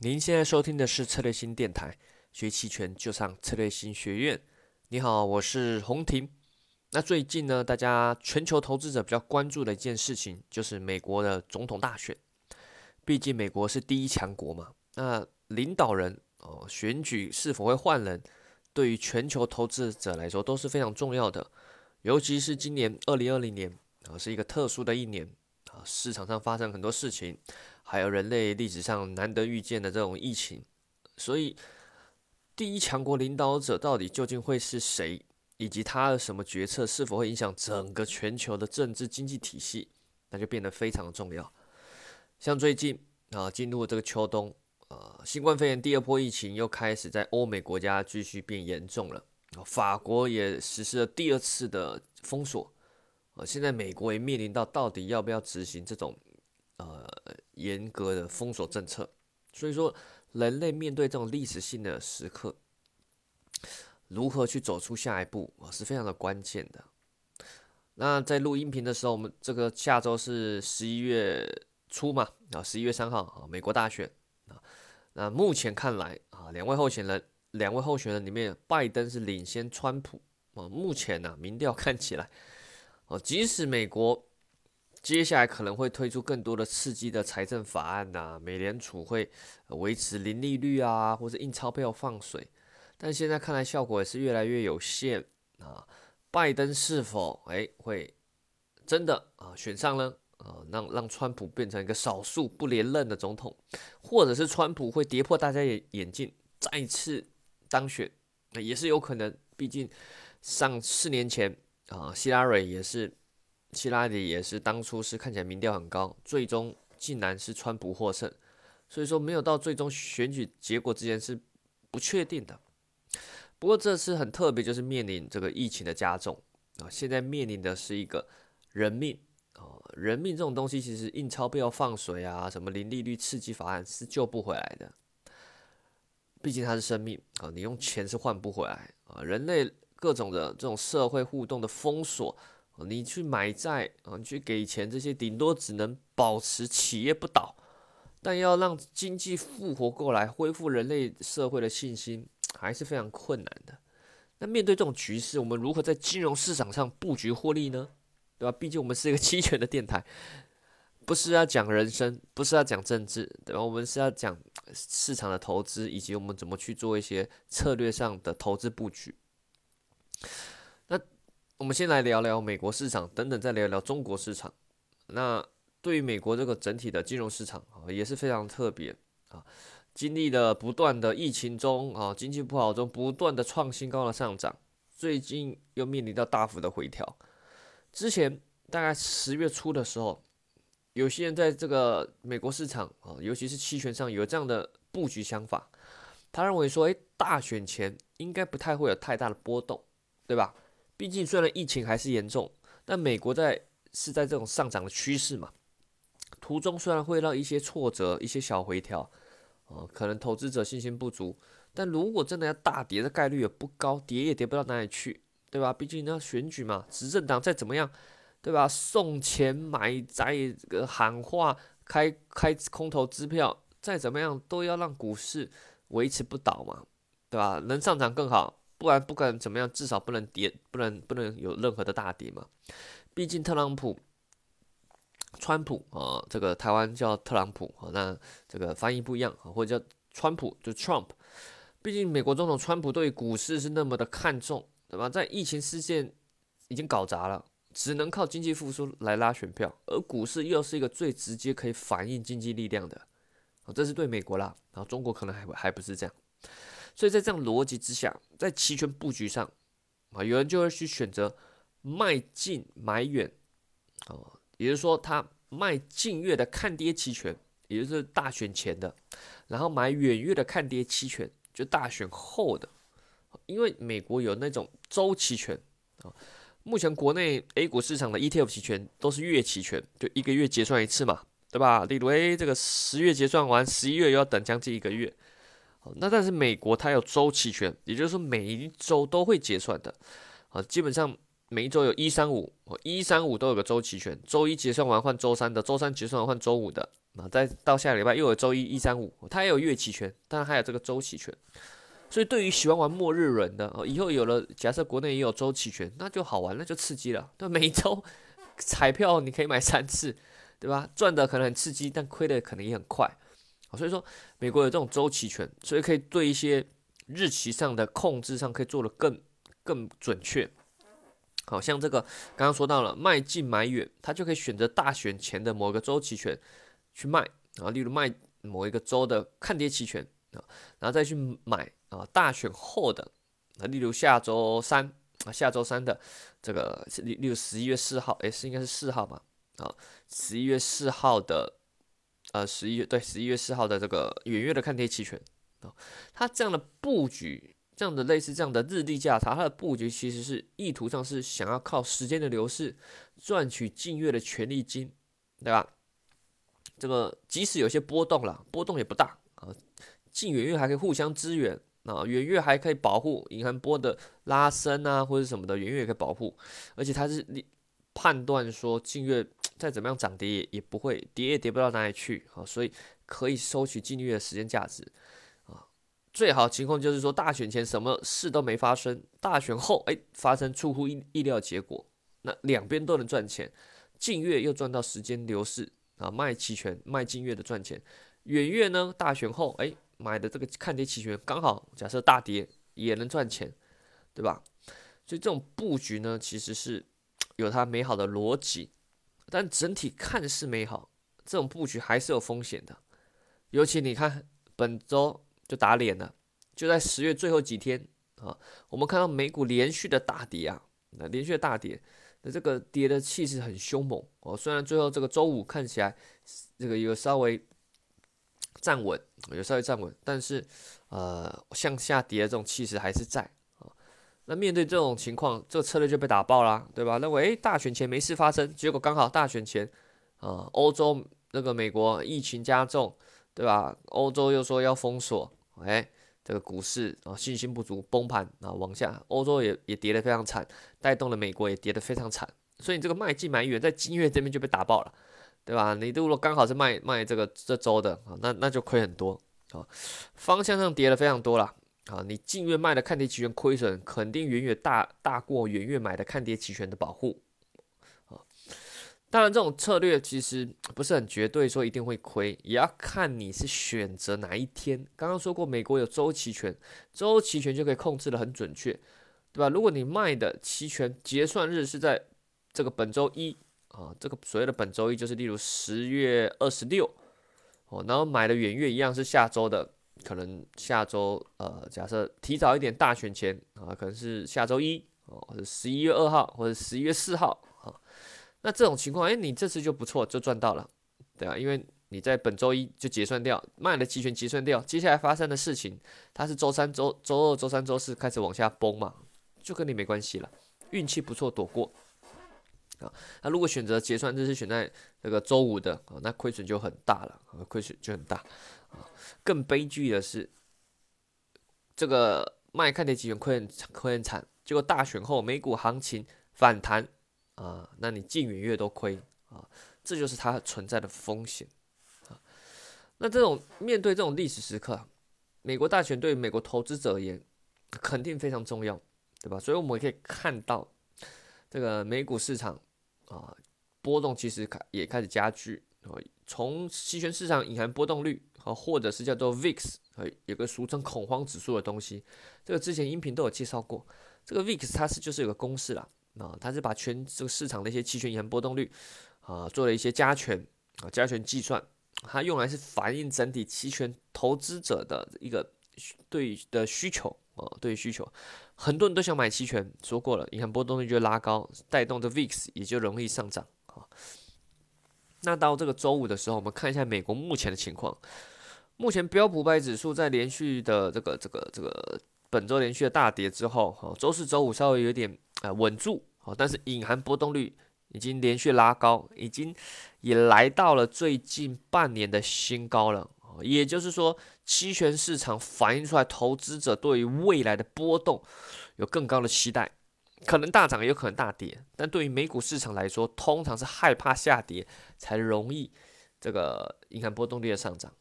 您现在收听的是策略新电台，学期权就上策略新学院。你好，我是洪婷。那最近呢，大家全球投资者比较关注的一件事情，就是美国的总统大选。毕竟美国是第一强国嘛，那领导人哦，选举是否会换人，对于全球投资者来说都是非常重要的。尤其是今年二零二零年啊，是一个特殊的一年啊，市场上发生很多事情。还有人类历史上难得遇见的这种疫情，所以第一强国领导者到底究竟会是谁，以及他的什么决策是否会影响整个全球的政治经济体系，那就变得非常重要。像最近啊，进入这个秋冬，呃，新冠肺炎第二波疫情又开始在欧美国家继续变严重了，法国也实施了第二次的封锁，呃，现在美国也面临到到底要不要执行这种。呃，严格的封锁政策，所以说人类面对这种历史性的时刻，如何去走出下一步啊，是非常的关键的。那在录音频的时候，我们这个下周是十一月初嘛，啊，十一月三号啊，美国大选啊，那目前看来啊，两位候选人，两位候选人里面，拜登是领先川普啊，目前呢，民调看起来，哦，即使美国。接下来可能会推出更多的刺激的财政法案呐，美联储会维持零利率啊，或者印钞票放水，但现在看来效果也是越来越有限啊。拜登是否哎会真的啊选上呢？啊，让让川普变成一个少数不连任的总统，或者是川普会跌破大家眼眼镜再次当选，那也是有可能。毕竟上四年前啊，希拉蕊也是。希拉里也是当初是看起来民调很高，最终竟然是川普获胜，所以说没有到最终选举结果之前是不确定的。不过这次很特别，就是面临这个疫情的加重啊，现在面临的是一个人命啊，人命这种东西其实印钞票放水啊，什么零利率刺激法案是救不回来的，毕竟它是生命啊，你用钱是换不回来啊，人类各种的这种社会互动的封锁。你去买债啊，你去给钱，这些顶多只能保持企业不倒，但要让经济复活过来，恢复人类社会的信心，还是非常困难的。那面对这种局势，我们如何在金融市场上布局获利呢？对吧？毕竟我们是一个期权的电台，不是要讲人生，不是要讲政治，对吧？我们是要讲市场的投资，以及我们怎么去做一些策略上的投资布局。我们先来聊聊美国市场，等等再聊聊中国市场。那对于美国这个整体的金融市场啊，也是非常特别啊，经历了不断的疫情中啊，经济不好中不断的创新高的上涨，最近又面临到大幅的回调。之前大概十月初的时候，有些人在这个美国市场啊，尤其是期权上有这样的布局想法，他认为说，诶，大选前应该不太会有太大的波动，对吧？毕竟，虽然疫情还是严重，但美国在是在这种上涨的趋势嘛。途中虽然会让一些挫折、一些小回调，哦，可能投资者信心不足。但如果真的要大跌的概率也不高，跌也跌不到哪里去，对吧？毕竟要选举嘛，执政党再怎么样，对吧？送钱买债、喊话、开开空头支票，再怎么样都要让股市维持不倒嘛，对吧？能上涨更好。不然不管怎么样，至少不能跌，不能不能有任何的大跌嘛。毕竟特朗普、川普啊，这个台湾叫特朗普啊，那这个翻译不一样啊，或者叫川普就 Trump。毕竟美国总统川普对股市是那么的看重，对吧？在疫情事件已经搞砸了，只能靠经济复苏来拉选票，而股市又是一个最直接可以反映经济力量的，这是对美国啦，然后中国可能还还不是这样。所以在这样逻辑之下，在期权布局上，啊，有人就会去选择卖进买远，哦，也就是说，他卖近月的看跌期权，也就是大选前的，然后买远月的看跌期权，就大选后的。因为美国有那种周期权啊，目前国内 A 股市场的 ETF 期权都是月期权，就一个月结算一次嘛，对吧？例如，诶，这个十月结算完，十一月又要等将近一个月。那但是美国它有周期权，也就是说每一周都会结算的，啊，基本上每一周有一三五，一三五都有个周期权，周一结算完换周三的，周三结算完换周五的，啊，再到下个礼拜又有周一、一三五，它也有月期权，当然还有这个周期权。所以对于喜欢玩末日轮的，哦，以后有了，假设国内也有周期权，那就好玩，那就刺激了。对，每一周彩票你可以买三次，对吧？赚的可能很刺激，但亏的可能也很快。所以说美国有这种周期权，所以可以对一些日期上的控制上可以做得更更准确。好像这个刚刚说到了卖进买远，他就可以选择大选前的某个周期权去卖啊，例如卖某一个周的看跌期权啊，然后再去买。啊，大选后的啊，例如下周三啊，下周三的这个例例如十一月四号，诶，是应该是四号吧？啊，十一月四号的，呃，十一月对，十一月四号的这个远月的看跌期权啊，它这样的布局，这样的类似这样的日历价差，它的布局其实是意图上是想要靠时间的流逝赚取近月的权利金，对吧？这个即使有些波动了，波动也不大啊，近远月还可以互相支援。啊，远月还可以保护银行波的拉伸啊，或者什么的，远月也可以保护，而且它是你判断说近月再怎么样涨跌也不会跌也跌不到哪里去啊，所以可以收取近月的时间价值啊。最好情况就是说大选前什么事都没发生，大选后哎发生出乎意意料结果，那两边都能赚钱，近月又赚到时间流逝啊，卖期权卖近月的赚钱，远月呢大选后哎。买的这个看跌期权刚好，假设大跌也能赚钱，对吧？所以这种布局呢，其实是有它美好的逻辑，但整体看似美好，这种布局还是有风险的。尤其你看本周就打脸了，就在十月最后几天啊，我们看到美股连续的大跌啊，那连续的大跌，那这个跌的气势很凶猛哦。虽然最后这个周五看起来这个有稍微。站稳，有稍微站稳，但是，呃，向下跌的这种气势还是在。那面对这种情况，这个策略就被打爆啦，对吧？认为大选前没事发生，结果刚好大选前，啊，欧洲那个美国疫情加重，对吧？欧洲又说要封锁，哎，这个股市啊信心不足，崩盘啊往下，欧洲也也跌得非常惨，带动了美国也跌得非常惨，所以你这个卖进买远在金月这边就被打爆了。对吧？你如果刚好是卖卖这个这周的啊，那那就亏很多啊。方向上跌了非常多了啊。你近月卖的看跌期权亏损肯定远远大大过远月买的看跌期权的保护啊。当然，这种策略其实不是很绝对，说一定会亏，也要看你是选择哪一天。刚刚说过，美国有周期权，周期权就可以控制的很准确，对吧？如果你卖的期权结算日是在这个本周一。啊，这个所谓的本周一就是例如十月二十六，哦，然后买的远月一样是下周的，可能下周呃，假设提早一点大选前啊，可能是下周一哦，或者十一月二号或者十一月四号啊，那这种情况，哎，你这次就不错，就赚到了，对啊，因为你在本周一就结算掉卖的期权结算掉，接下来发生的事情，它是周三、周周二、周三、周四开始往下崩嘛，就跟你没关系了，运气不错躲过。啊，那如果选择结算日是选在这个周五的啊，那亏损就很大了，啊，亏损就很大啊。更悲剧的是，这个卖看跌期权亏很亏很惨，结果大选后美股行情反弹啊，那你近远月都亏啊，这就是它存在的风险啊。那这种面对这种历史时刻，美国大选对美国投资者而言肯定非常重要，对吧？所以我们可以看到这个美股市场。啊，波动其实开也开始加剧啊。从期权市场隐含波动率啊，或者是叫做 VIX，呃，有个俗称恐慌指数的东西，这个之前音频都有介绍过。这个 VIX 它是就是有个公式啦，啊，它是把全这个市场的一些期权隐含波动率啊做了一些加权啊加权计算，它用来是反映整体期权投资者的一个对的需求。啊，对需求，很多人都想买期权，说过了，银行波动率就拉高，带动的 VIX 也就容易上涨啊。那到这个周五的时候，我们看一下美国目前的情况。目前标普百指数在连续的这个这个这个本周连续的大跌之后，哈，周四周五稍微有点呃稳住，好，但是隐含波动率已经连续拉高，已经也来到了最近半年的新高了。也就是说，期权市场反映出来投资者对于未来的波动有更高的期待，可能大涨也有可能大跌。但对于美股市场来说，通常是害怕下跌才容易这个银行波动率的上涨，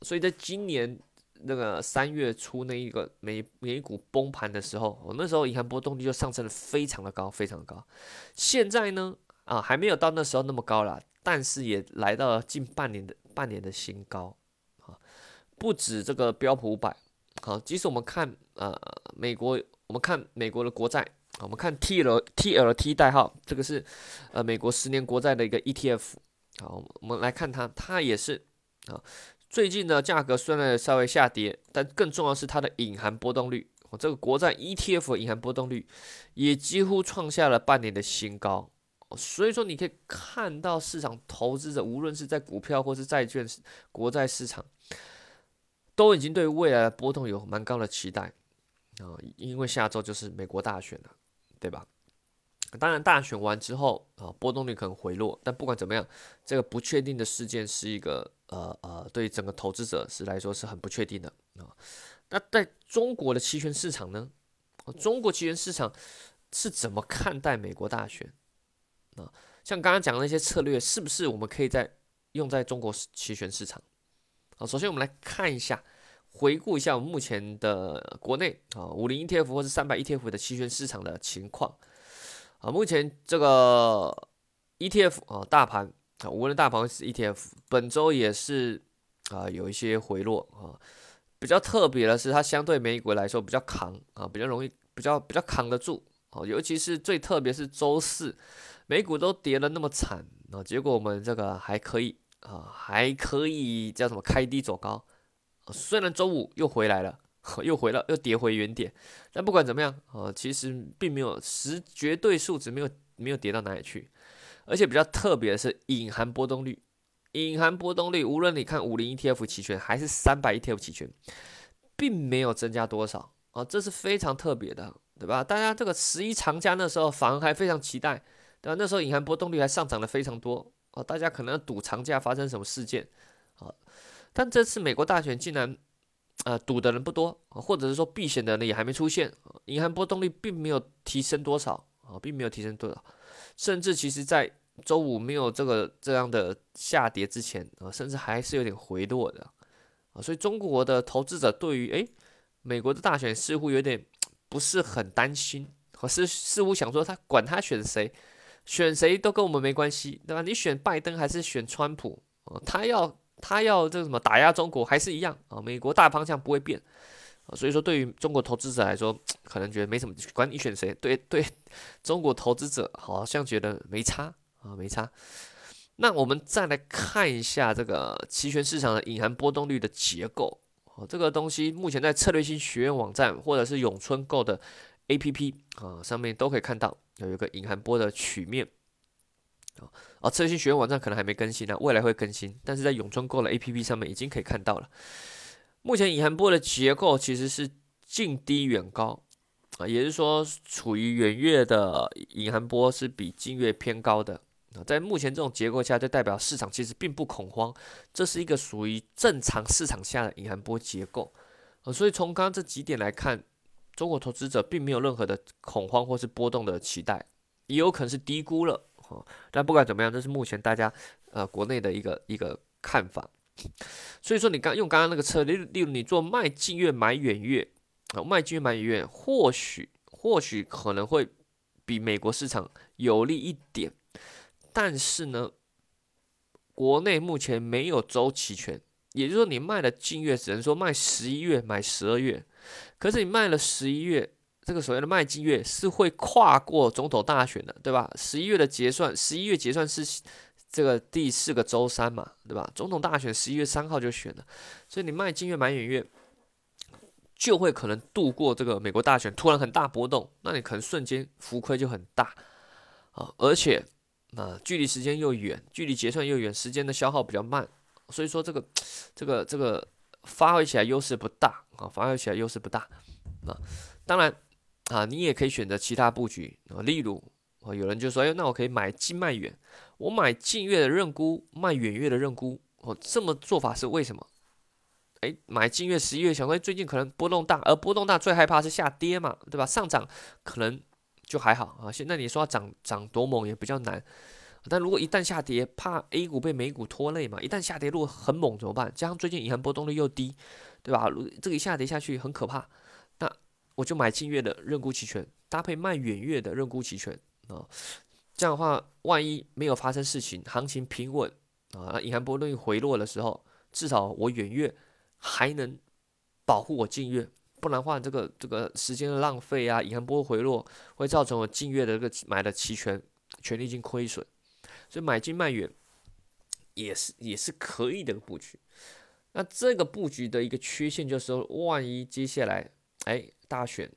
所以在今年那个三月初那一个美美股崩盘的时候，我那时候银行波动率就上升的非常的高，非常的高。现在呢，啊，还没有到那时候那么高了，但是也来到了近半年的半年的新高，不止这个标普五百，好，即使我们看呃美国，我们看美国的国债。我们看 T L T L T 代号，这个是呃美国十年国债的一个 E T F。好，我们来看它，它也是啊，最近的价格虽然稍微下跌，但更重要是它的隐含波动率。哦，这个国债 E T F 的隐含波动率也几乎创下了半年的新高。所以说，你可以看到市场投资者，无论是在股票或是债券、国债市场，都已经对未来的波动有蛮高的期待啊，因为下周就是美国大选了。对吧？当然，大选完之后啊，波动率可能回落。但不管怎么样，这个不确定的事件是一个呃呃，对整个投资者是来说是很不确定的啊。那在中国的期权市场呢？中国期权市场是怎么看待美国大选啊？像刚刚讲的那些策略，是不是我们可以在用在中国期权市场？好，首先我们来看一下。回顾一下我们目前的国内啊五零 ETF 或是三百 ETF 的期权市场的情况啊，目前这个 ETF 啊大盘啊无论大盘是 ETF，本周也是啊有一些回落啊，比较特别的是它相对美股来说比较扛啊，比较容易比较比较扛得住啊，尤其是最特别是周四美股都跌了那么惨啊，结果我们这个还可以啊还可以叫什么开低走高。虽然周五又回来了，又回了，又跌回原点，但不管怎么样啊，其实并没有实绝对数值没有没有跌到哪里去，而且比较特别的是隐含波动率，隐含波动率无论你看五零 ETF 期权还是三百 ETF 期权，并没有增加多少啊，这是非常特别的，对吧？大家这个十一长假那时候反而还非常期待，对吧？那时候隐含波动率还上涨了非常多啊，大家可能赌长假发生什么事件啊。但这次美国大选竟然，呃，赌的人不多，或者是说避险的人也还没出现，银行波动率并没有提升多少啊，并没有提升多少，甚至其实在周五没有这个这样的下跌之前啊，甚至还是有点回落的啊，所以中国的投资者对于诶美国的大选似乎有点不是很担心，可是似乎想说他管他选谁，选谁都跟我们没关系，对吧？你选拜登还是选川普啊？他要。他要这个什么打压中国还是一样啊？美国大方向不会变啊，所以说对于中国投资者来说，可能觉得没什么，管你选谁，对对，中国投资者好像觉得没差啊，没差。那我们再来看一下这个期权市场的隐含波动率的结构啊，这个东西目前在策略性学院网站或者是永春购的 A P P 啊上面都可以看到有一个隐含波的曲面。啊，策略性学院网站可能还没更新呢，未来会更新。但是在永春购的 A P P 上面已经可以看到了。目前隐含波的结构其实是近低远高啊，也就是说处于远月的隐含波是比近月偏高的啊。在目前这种结构下，就代表市场其实并不恐慌，这是一个属于正常市场下的隐含波结构啊。所以从刚刚这几点来看，中国投资者并没有任何的恐慌或是波动的期待，也有可能是低估了。哦，但不管怎么样，这是目前大家呃国内的一个一个看法。所以说，你刚用刚刚那个策略，例如你做卖近月买远月啊，卖近月买远月，或许或许可能会比美国市场有利一点。但是呢，国内目前没有周期权，也就是说，你卖了近月，只能说卖十一月买十二月，可是你卖了十一月。这个所谓的卖季月是会跨过总统大选的，对吧？十一月的结算，十一月结算是这个第四个周三嘛，对吧？总统大选十一月三号就选了，所以你卖金月买远月，就会可能度过这个美国大选突然很大波动，那你可能瞬间浮亏就很大啊！而且啊，距离时间又远，距离结算又远，时间的消耗比较慢，所以说这个这个这个发挥起来优势不大啊，发挥起来优势不大啊，当然。啊，你也可以选择其他布局啊，例如啊，有人就说，哎，那我可以买近卖远，我买近月的认沽，卖远月的认沽，哦，这么做法是为什么？哎，买近月十一月，想说最近可能波动大，而波动大最害怕是下跌嘛，对吧？上涨可能就还好啊，现在你说涨涨多猛也比较难但如果一旦下跌，怕 A 股被美股拖累嘛？一旦下跌如果很猛怎么办？加上最近银行波动率又低，对吧？如这个一下跌下去很可怕，那我就买近月的认沽期权，搭配卖远月的认沽期权啊。这样的话，万一没有发生事情，行情平稳啊，银行波动率回落的时候，至少我远月还能保护我近月。不然的话，这个这个时间的浪费啊，银行波回落会造成我近月的这个买的期权权利金亏损，所以买进卖远也是也是可以的布局。那这个布局的一个缺陷就是说，万一接下来哎大选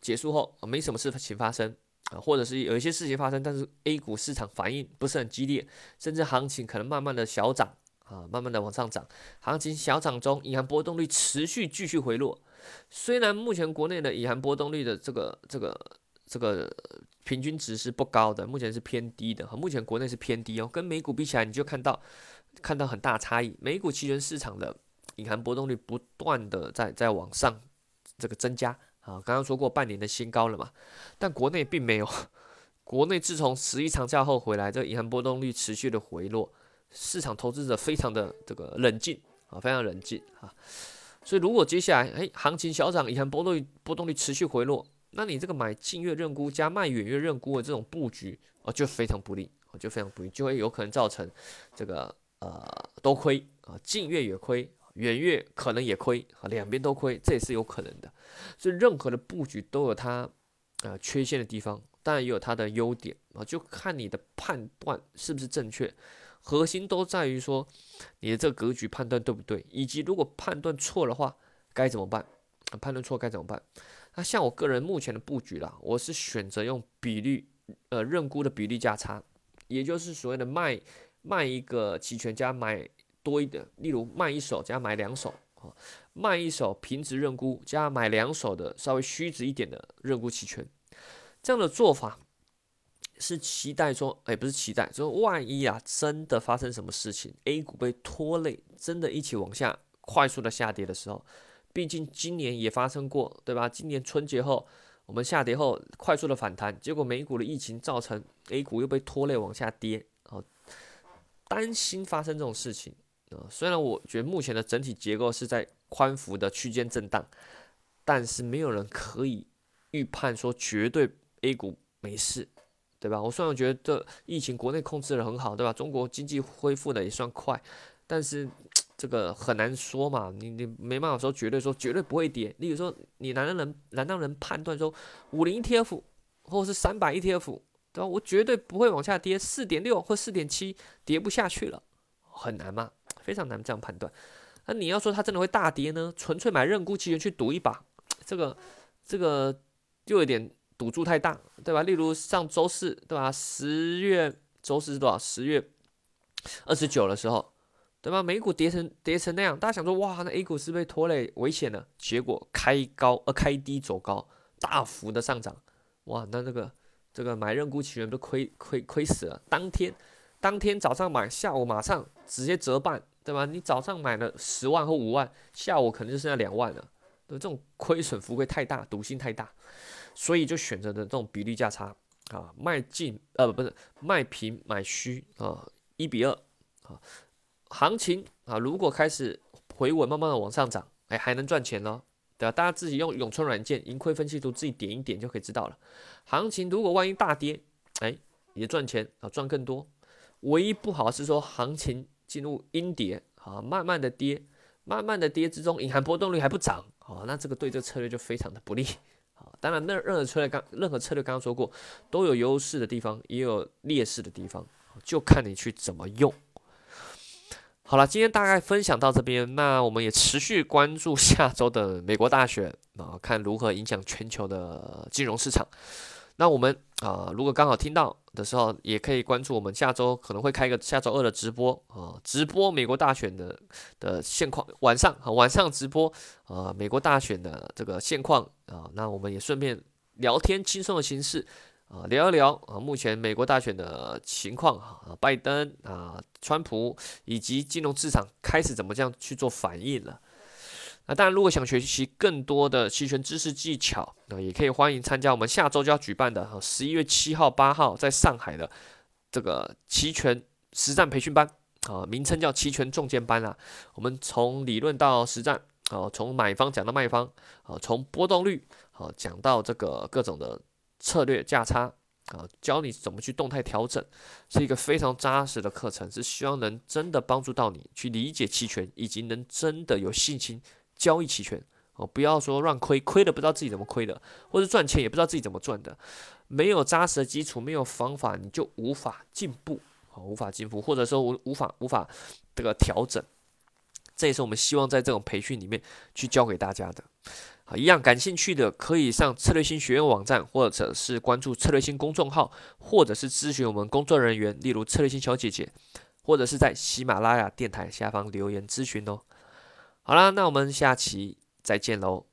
结束后没什么事情发生啊，或者是有一些事情发生，但是 A 股市场反应不是很激烈，甚至行情可能慢慢的小涨啊，慢慢的往上涨，行情小涨中，银行波动率持续继续回落。虽然目前国内的银行波动率的这个这个这个平均值是不高的，目前是偏低的，目前国内是偏低哦，跟美股比起来，你就看到看到很大差异。美股期权市场的银行波动率不断的在在往上这个增加。啊，刚刚说过半年的新高了嘛，但国内并没有，国内自从十一长假后回来，这个银行波动率持续的回落，市场投资者非常的这个冷静。啊，非常冷静。啊。所以，如果接下来哎行情小涨，银行波动波动率持续回落，那你这个买近月认沽加卖远月认沽的这种布局啊，就非常不利，就非常不利，就会有可能造成这个呃都亏啊，近月也亏，远月可能也亏啊，两边都亏，这也是有可能的。所以，任何的布局都有它啊缺陷的地方，当然也有它的优点啊，就看你的判断是不是正确。核心都在于说，你的这个格局判断对不对，以及如果判断错的话该怎么办？判断错该怎么办？那像我个人目前的布局啦，我是选择用比率，呃，认沽的比例价差，也就是所谓的卖卖一个期权加买多一点，例如卖一手加买两手啊，卖一手平值认沽加买两手的稍微虚值一点的认沽期权，这样的做法。是期待说，哎，不是期待，说万一啊，真的发生什么事情，A 股被拖累，真的一起往下快速的下跌的时候，毕竟今年也发生过，对吧？今年春节后，我们下跌后快速的反弹，结果美股的疫情造成 A 股又被拖累往下跌，啊，担心发生这种事情啊。虽然我觉得目前的整体结构是在宽幅的区间震荡，但是没有人可以预判说绝对 A 股没事。对吧？我虽然觉得疫情国内控制的很好，对吧？中国经济恢复的也算快，但是这个很难说嘛。你你没办法说绝对说绝对不会跌。例如说，你难道能难道能判断说五零 ETF 或者是三百 ETF，对吧？我绝对不会往下跌，四点六或四点七跌不下去了，很难吗？非常难这样判断。那你要说它真的会大跌呢？纯粹买认沽期权去赌一把，这个这个就有点。赌注太大，对吧？例如上周四，对吧？十月周四是多少？十月二十九的时候，对吧？美股跌成跌成那样，大家想说，哇，那 A 股是被拖累，危险了。结果开高呃开低走高，大幅的上涨，哇，那这个这个买认沽期权都亏亏亏死了。当天当天早上买，下午马上直接折半，对吧？你早上买了十万或五万，下午可能就剩下两万了。对，这种亏损浮亏太大，赌性太大。所以就选择的这种比例价差啊，卖进呃不是卖平买虚啊，一比二啊，行情啊如果开始回稳，慢慢的往上涨，哎还能赚钱呢，对吧？大家自己用永春软件盈亏分析图自己点一点就可以知道了。行情如果万一大跌，哎也赚钱啊，赚更多。唯一不好是说行情进入阴跌啊，慢慢的跌，慢慢的跌之中，隐含波动率还不涨啊，那这个对这个策略就非常的不利。啊当然，那任何策略刚任何策略刚刚说过，都有优势的地方，也有劣势的地方，就看你去怎么用。好了，今天大概分享到这边，那我们也持续关注下周的美国大选啊，看如何影响全球的金融市场。那我们啊，如果刚好听到的时候，也可以关注我们下周可能会开一个下周二的直播啊，直播美国大选的的现况，晚上晚上直播啊，美国大选的这个现况啊，那我们也顺便聊天轻松的形式啊，聊一聊啊，目前美国大选的情况啊，拜登啊，川普以及金融市场开始怎么这样去做反应了。那当然，如果想学习更多的期权知识技巧，那也可以欢迎参加我们下周就要举办的哈十一月七号、八号在上海的这个期权实战培训班啊，名称叫期权重剑班啊。我们从理论到实战，啊，从买方讲到卖方，啊，从波动率，啊，讲到这个各种的策略价差，啊，教你怎么去动态调整，是一个非常扎实的课程，是希望能真的帮助到你去理解期权，以及能真的有信心交易期权。哦，不要说乱亏，亏了不知道自己怎么亏的，或者赚钱也不知道自己怎么赚的，没有扎实的基础，没有方法，你就无法进步，啊，无法进步，或者说无无法无法这个调整，这也是我们希望在这种培训里面去教给大家的。好，一样感兴趣的可以上策略星学院网站，或者是关注策略星公众号，或者是咨询我们工作人员，例如策略星小姐姐，或者是在喜马拉雅电台下方留言咨询哦。好啦，那我们下期。再见喽。